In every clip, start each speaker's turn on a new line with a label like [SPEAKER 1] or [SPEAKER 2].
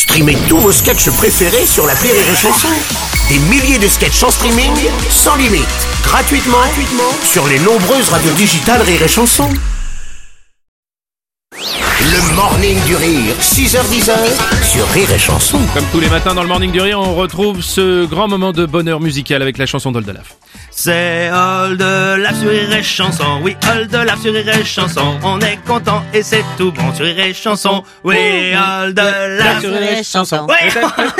[SPEAKER 1] Streamez tous vos sketchs préférés sur la Rire et Chanson. Des milliers de sketchs en streaming, sans limite, gratuitement, gratuitement sur les nombreuses radios digitales Rire et Chanson. Le morning du rire, 6h10 sur Rire et Chanson.
[SPEAKER 2] Comme tous les matins dans le Morning du Rire, on retrouve ce grand moment de bonheur musical avec la chanson d'Oldalaf.
[SPEAKER 3] C'est All de la sur et Chanson, oui, All de la sur et Chanson, on est content et c'est tout bon sur et Chanson, oui, All de la sur et Chanson. Ouais.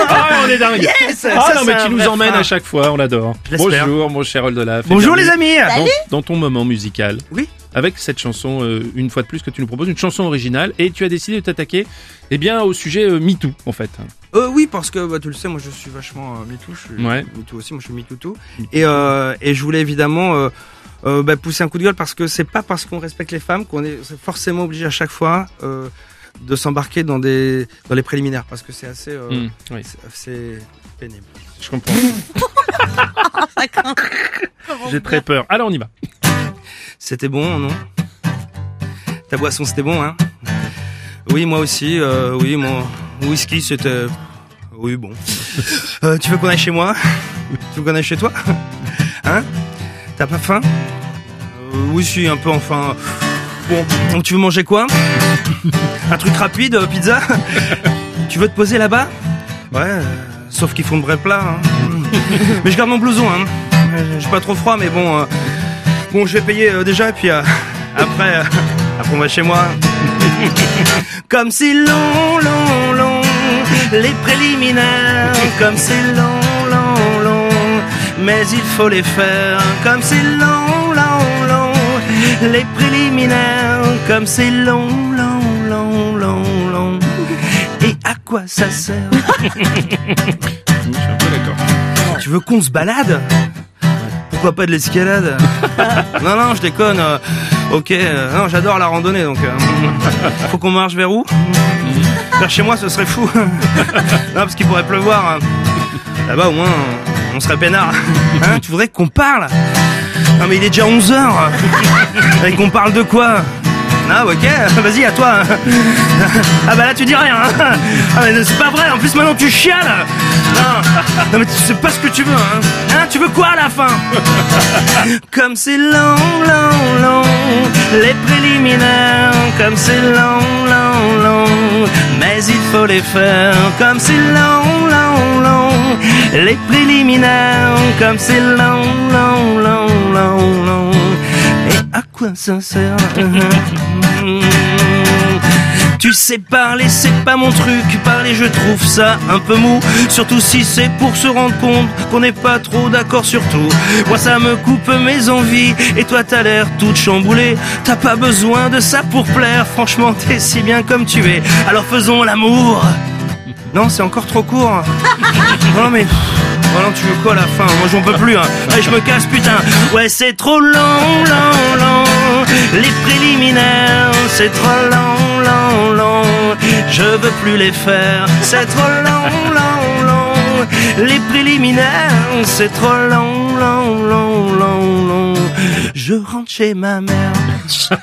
[SPEAKER 2] Ah, on est dingue
[SPEAKER 3] Yes,
[SPEAKER 2] Ah
[SPEAKER 3] ça,
[SPEAKER 2] non, mais tu nous emmènes à chaque fois, on l'adore. Bonjour, mon cher Oldalaf. Et
[SPEAKER 3] Bonjour les amis
[SPEAKER 2] dans, dans ton moment musical.
[SPEAKER 3] Oui.
[SPEAKER 2] Avec cette chanson, euh, une fois de plus, que tu nous proposes, une chanson originale, et tu as décidé de t'attaquer eh bien, au sujet euh, MeToo, en fait.
[SPEAKER 3] Euh, oui, parce que bah, tu le sais, moi je suis vachement euh, MeToo, je suis
[SPEAKER 2] Ouais.
[SPEAKER 3] MeToo aussi, moi je suis MeToo. Et, euh, et je voulais évidemment euh, euh, bah, pousser un coup de gueule parce que c'est pas parce qu'on respecte les femmes qu'on est forcément obligé à chaque fois euh, de s'embarquer dans des dans les préliminaires parce que c'est assez euh,
[SPEAKER 2] Hmm, oui,
[SPEAKER 3] c'est pénible.
[SPEAKER 2] je comprends. J'ai très peur. Alors, on y va.
[SPEAKER 3] C'était bon, non? Ta boisson, c'était bon, hein? Oui, moi aussi. Euh, oui, mon whisky, c'était... Oui, bon. Euh, tu veux qu'on aille chez moi? Tu veux qu'on aille chez toi? Hein? T'as pas faim? Euh, Oui, si, un peu, enfin... Bon, donc tu veux manger quoi? Un truc rapide, euh, pizza? Tu veux te poser là-bas? Ouais, euh, sauf qu'ils font de vrais plats. hein. Mais je garde mon blouson, hein. J'ai pas trop froid, mais bon... Bon, je vais payer euh, déjà, et puis euh, après, euh, après on va chez moi. comme c'est long, long, long, les préliminaires. Comme c'est long, long, long, mais il faut les faire. Comme c'est long, long, long, les préliminaires. Comme c'est long, long, long, long, long. Et à quoi ça sert?
[SPEAKER 2] Je suis un peu d'accord.
[SPEAKER 3] Tu veux qu'on se balade? Pourquoi pas de l'escalade Non, non, je déconne. euh, ok, euh, non, j'adore la randonnée, donc... euh, faut qu'on marche vers où? Vers chez moi, ce serait fou. non, parce qu'il pourrait pleuvoir. hein. Là-bas, au moins, on serait peinard. Hein, tu voudrais qu'on parle? Non, mais il est déjà 11h. Et qu'on parle de quoi? Ah ok, vas-y à toi. Ah bah là tu dis rien. hein. Ah mais c'est pas vrai, en plus maintenant tu chiales. Non, non mais tu sais pas ce que tu veux. Hein, Hein, tu veux quoi à la fin? Comme c'est long, long, long, les préliminaires. Comme c'est long, long, long, mais il faut les faire. Comme c'est long, long, long, les préliminaires. Comme c'est long, long, long, long, long. Et à quoi ça sert? Tu sais parler, c'est pas mon truc. Parler, je trouve ça un peu mou. Surtout si c'est pour se rendre compte qu'on n'est pas trop d'accord sur tout. Moi, ça me coupe mes envies. Et toi, t'as l'air toute chamboulée. T'as pas besoin de ça pour plaire. Franchement, t'es si bien comme tu es. Alors faisons l'amour. Non, c'est encore trop court. Non, mais. Oh non, tu veux quoi à la fin? Moi, j'en peux plus. Hein. Allez, je me casse, putain. Ouais, c'est trop long, long, long. Les préliminaires, c'est trop long, long, long. Je veux plus les faire. C'est trop long, long, long. Les préliminaires, c'est trop long, long, long, long, long. Je rentre chez ma mère.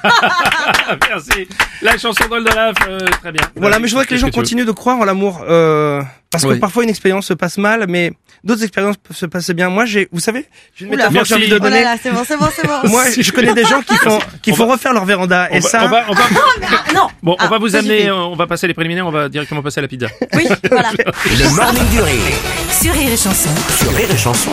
[SPEAKER 2] Ah, merci. La chanson d'Oldalaf, euh, très bien.
[SPEAKER 3] Voilà, mais je voudrais que les gens continuent de croire en l'amour. Euh, parce que
[SPEAKER 2] Oui.
[SPEAKER 3] parfois une expérience se passe mal, mais d'autres expériences peuvent se passer bien. Moi, j'ai, vous savez, j'ai une
[SPEAKER 4] Oula.
[SPEAKER 3] métaphore que j'ai envie de.
[SPEAKER 4] Oh là
[SPEAKER 3] donner.
[SPEAKER 4] là, c'est bon, c'est bon, c'est bon.
[SPEAKER 3] Moi, je connais des gens qui font, qui
[SPEAKER 2] On
[SPEAKER 3] font refaire leur véranda.
[SPEAKER 2] On
[SPEAKER 3] Et
[SPEAKER 2] va,
[SPEAKER 3] ça,
[SPEAKER 2] on va, on va-
[SPEAKER 4] Ah, non.
[SPEAKER 2] bon, on
[SPEAKER 4] Ah,
[SPEAKER 2] va vous amener, euh, on va passer les préliminaires, on va directement passer à la pizza.
[SPEAKER 4] Oui, voilà.
[SPEAKER 1] Le morning du rire
[SPEAKER 5] Sur Rire et Chanson.
[SPEAKER 1] sur Rire et Chanson.